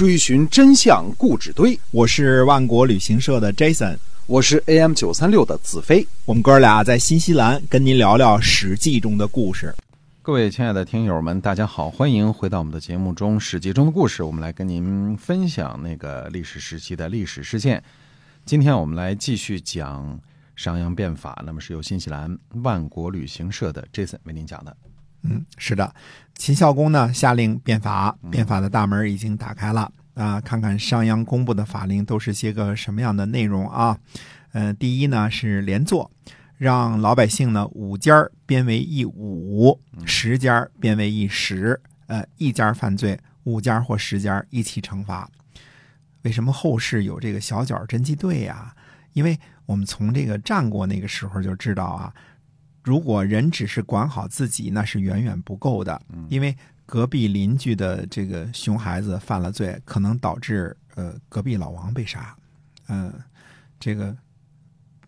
追寻真相故纸堆。我是万国旅行社的 Jason，我是 AM 九三六的子飞。我们哥俩在新西兰跟您聊聊《史记》中的故事。各位亲爱的听友们，大家好，欢迎回到我们的节目中，《史记》中的故事，我们来跟您分享那个历史时期的历史事件。今天我们来继续讲商鞅变法，那么是由新西兰万国旅行社的 Jason 为您讲的。嗯，是的，秦孝公呢下令变法，变法的大门已经打开了啊！看看商鞅公布的法令都是些个什么样的内容啊？呃，第一呢是连坐，让老百姓呢五家编为一五，十家编为一十，呃，一家犯罪，五家或十家一起惩罚。为什么后世有这个小脚侦缉队呀？因为我们从这个战国那个时候就知道啊。如果人只是管好自己，那是远远不够的。因为隔壁邻居的这个熊孩子犯了罪，可能导致呃隔壁老王被杀。嗯，这个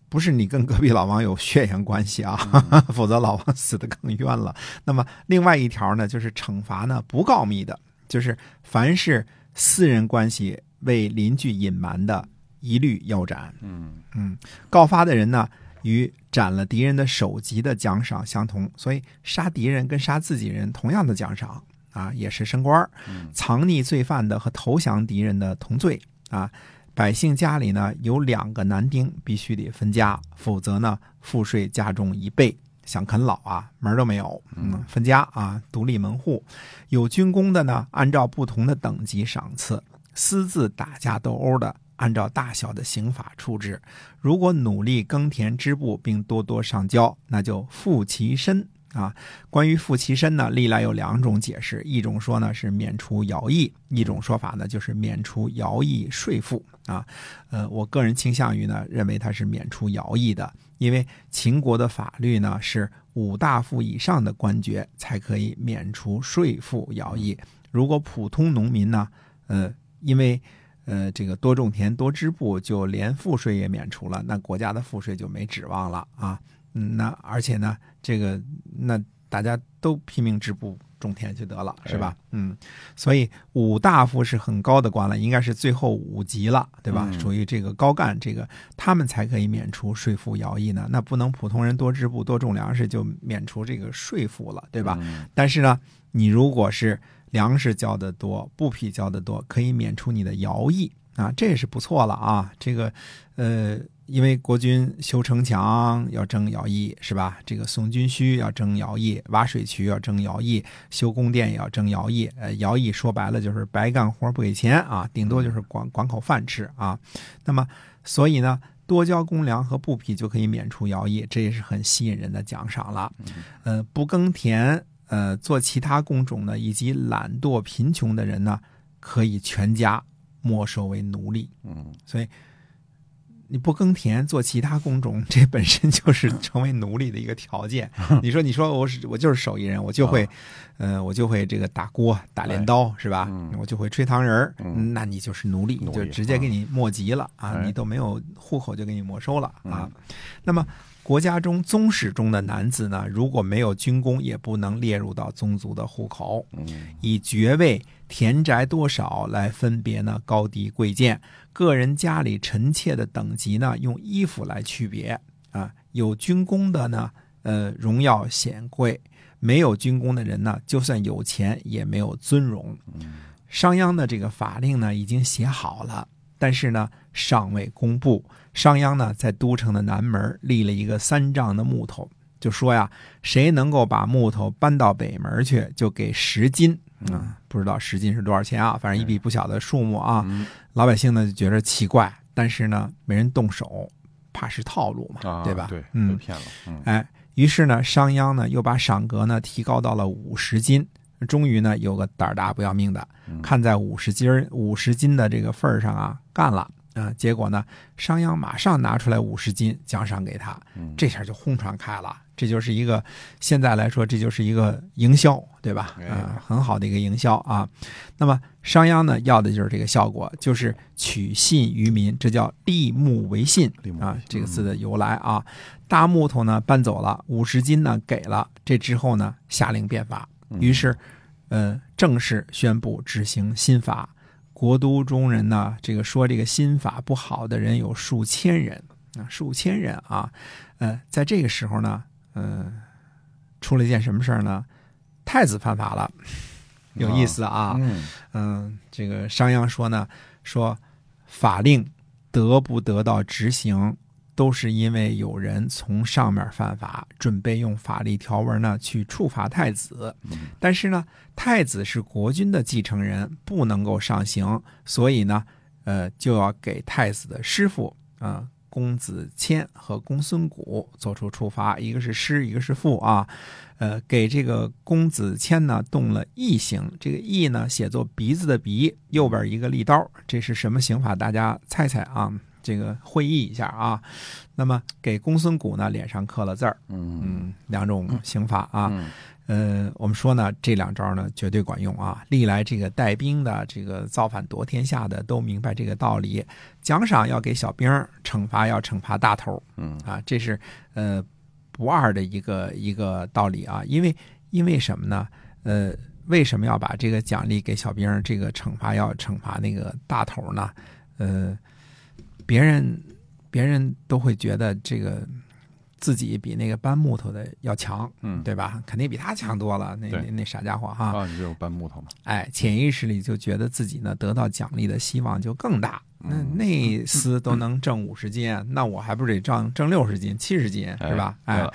不是你跟隔壁老王有血缘关系啊，否则老王死的更冤了。那么另外一条呢，就是惩罚呢不告密的，就是凡是私人关系为邻居隐瞒的，一律腰斩。嗯嗯，告发的人呢？与斩了敌人的首级的奖赏相同，所以杀敌人跟杀自己人同样的奖赏啊，也是升官藏匿罪犯的和投降敌人的同罪啊。百姓家里呢有两个男丁，必须得分家，否则呢赋税加重一倍。想啃老啊，门都没有。嗯，分家啊，独立门户。有军功的呢，按照不同的等级赏赐。私自打架斗殴的。按照大小的刑法处置，如果努力耕田织布并多多上交，那就复其身啊。关于复其身呢，历来有两种解释，一种说呢是免除徭役，一种说法呢就是免除徭役税赋啊。呃，我个人倾向于呢认为它是免除徭役的，因为秦国的法律呢是五大夫以上的官爵才可以免除税赋徭役，如果普通农民呢，呃，因为呃，这个多种田多织布，就连赋税也免除了，那国家的赋税就没指望了啊。嗯，那而且呢，这个那大家都拼命织布种田就得了，是吧？嗯，所以五大夫是很高的官了，应该是最后五级了，对吧？属于这个高干，这个他们才可以免除税赋徭役呢。那不能普通人多织布多种粮食就免除这个税赋了，对吧？但是呢，你如果是粮食交的多，布匹交的多，可以免除你的徭役啊，这也是不错了啊。这个，呃，因为国君修城墙要征徭役，是吧？这个送军需要征徭役，挖水渠要征徭役，修宫殿也要征徭役。呃，徭役说白了就是白干活不给钱啊，顶多就是管管口饭吃啊。那么，所以呢，多交公粮和布匹就可以免除徭役，这也是很吸引人的奖赏了。呃，不耕田。呃，做其他工种呢，以及懒惰贫穷的人呢，可以全家没收为奴隶。嗯，所以你不耕田做其他工种，这本身就是成为奴隶的一个条件。你说，你说我是我就是手艺人，我就会，呃，我就会这个打锅、打镰刀，是吧？我就会吹糖人儿，那你就是奴隶，就直接给你没籍了啊！你都没有户口，就给你没收了啊。那么。国家中宗室中的男子呢，如果没有军功，也不能列入到宗族的户口。以爵位、田宅多少来分别呢高低贵贱，个人家里臣妾的等级呢，用衣服来区别啊。有军功的呢，呃，荣耀显贵；没有军功的人呢，就算有钱也没有尊荣。商鞅的这个法令呢，已经写好了。但是呢，尚未公布。商鞅呢，在都城的南门立了一个三丈的木头，就说呀，谁能够把木头搬到北门去，就给十金。啊，不知道十金是多少钱啊？反正一笔不小的数目啊。老百姓呢就觉得奇怪，但是呢，没人动手，怕是套路嘛，对吧？对，嗯，骗了。哎，于是呢，商鞅呢又把赏格呢提高到了五十金。终于呢，有个胆大不要命的，看在五十斤五十斤的这个份儿上啊，干了啊！结果呢，商鞅马上拿出来五十斤奖赏给他，这下就轰传开了。这就是一个现在来说，这就是一个营销，对吧？啊，很好的一个营销啊。那么商鞅呢，要的就是这个效果，就是取信于民，这叫立木为信啊。这个字的由来啊，大木头呢搬走了，五十斤呢给了，这之后呢，下令变法。于是，呃，正式宣布执行新法，国都中人呢，这个说这个新法不好的人有数千人啊，数千人啊，呃，在这个时候呢，嗯、出了一件什么事儿呢？太子犯法了，有意思啊，嗯嗯，这个商鞅说呢，说法令得不得到执行，都是因为有人从上面犯法，准备用法律条文呢去处罚太子。但是呢，太子是国君的继承人，不能够上刑，所以呢，呃，就要给太子的师傅啊。公子谦和公孙贾做出处罚，一个是师，一个是父啊。呃，给这个公子谦呢动了异刑，这个异呢写作鼻子的鼻，右边一个利刀，这是什么刑法？大家猜猜啊？这个会意一下啊。那么给公孙贾呢脸上刻了字儿，嗯嗯，两种刑法啊。嗯呃，我们说呢，这两招呢绝对管用啊！历来这个带兵的、这个造反夺天下的都明白这个道理，奖赏要给小兵儿，惩罚要惩罚大头。嗯啊，这是呃不二的一个一个道理啊。因为因为什么呢？呃，为什么要把这个奖励给小兵儿，这个惩罚要惩罚那个大头呢？呃，别人别人都会觉得这个自己比那个搬木头的要强，嗯，对吧？肯定比他强多了，那那那傻家伙哈！啊，你这有搬木头嘛？哎，潜意识里就觉得自己呢得到奖励的希望就更大。那嗯那厮都能挣五十斤，那我还不得挣挣六十斤、七十斤是吧？哎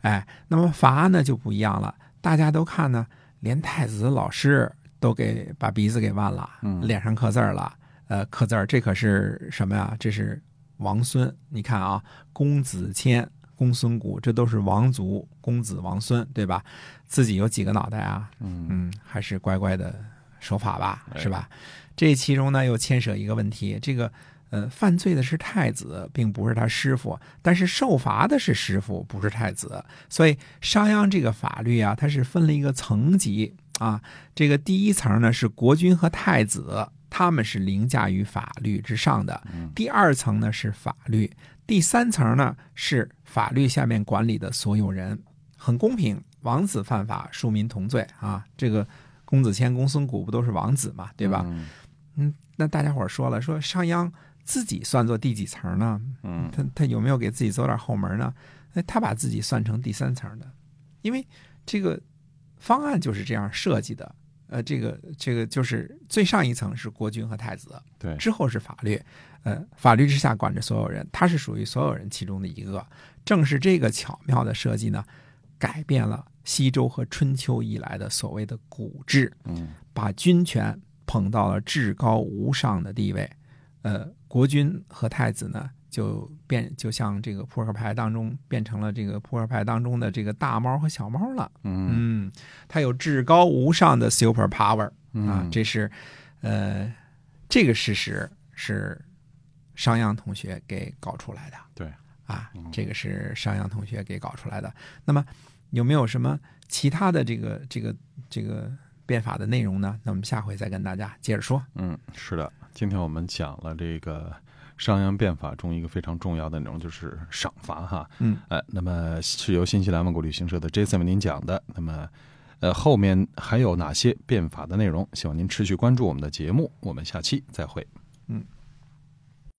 哎，那么罚呢就不一样了，大家都看呢，连太子的老师都给把鼻子给弯了，嗯脸上刻字儿了，呃，刻字儿，这可是什么呀？这是王孙，你看啊，公子谦、公孙谷，这都是王族，公子王孙，对吧？自己有几个脑袋啊？嗯嗯，还是乖乖的守法吧，哎是吧？这其中呢又牵涉一个问题，这个呃，犯罪的是太子，并不是他师傅，但是受罚的是师傅，不是太子。所以商鞅这个法律啊，它是分了一个层级啊。这个第一层呢是国君和太子，他们是凌驾于法律之上的；第二层呢是法律，第三层呢是法律下面管理的所有人，很公平。王子犯法，庶民同罪啊！这个公子谦、公孙贾不都是王子嘛，对吧？嗯嗯，那大家伙儿说了，说商鞅自己算作第几层呢？嗯他他有没有给自己走点后门呢？哎，他把自己算成第三层的，因为这个方案就是这样设计的。呃，这个这个就是最上一层是国君和太子，对，之后是法律，呃，法律之下管着所有人，他是属于所有人其中的一个。正是这个巧妙的设计呢，改变了西周和春秋以来的所谓的古制，嗯把军权捧到了至高无上的地位。呃，国君和太子呢，就变就像这个扑克牌当中变成了这个扑克牌当中的这个大猫和小猫了。嗯嗯，它有至高无上的 super power 啊嗯，，这是呃这个事实是商鞅同学给搞出来的。对啊嗯，这个是商鞅同学给搞出来的。那么有没有什么其他的这个这个这个变法的内容呢？那我们下回再跟大家接着说。嗯，是的，今天我们讲了这个商鞅变法中一个非常重要的内容，就是赏罚哈。嗯，呃，那么是由新西兰万国旅行社的 Jason 为您讲的。那么，呃，后面还有哪些变法的内容？希望您持续关注我们的节目。我们下期再会。嗯。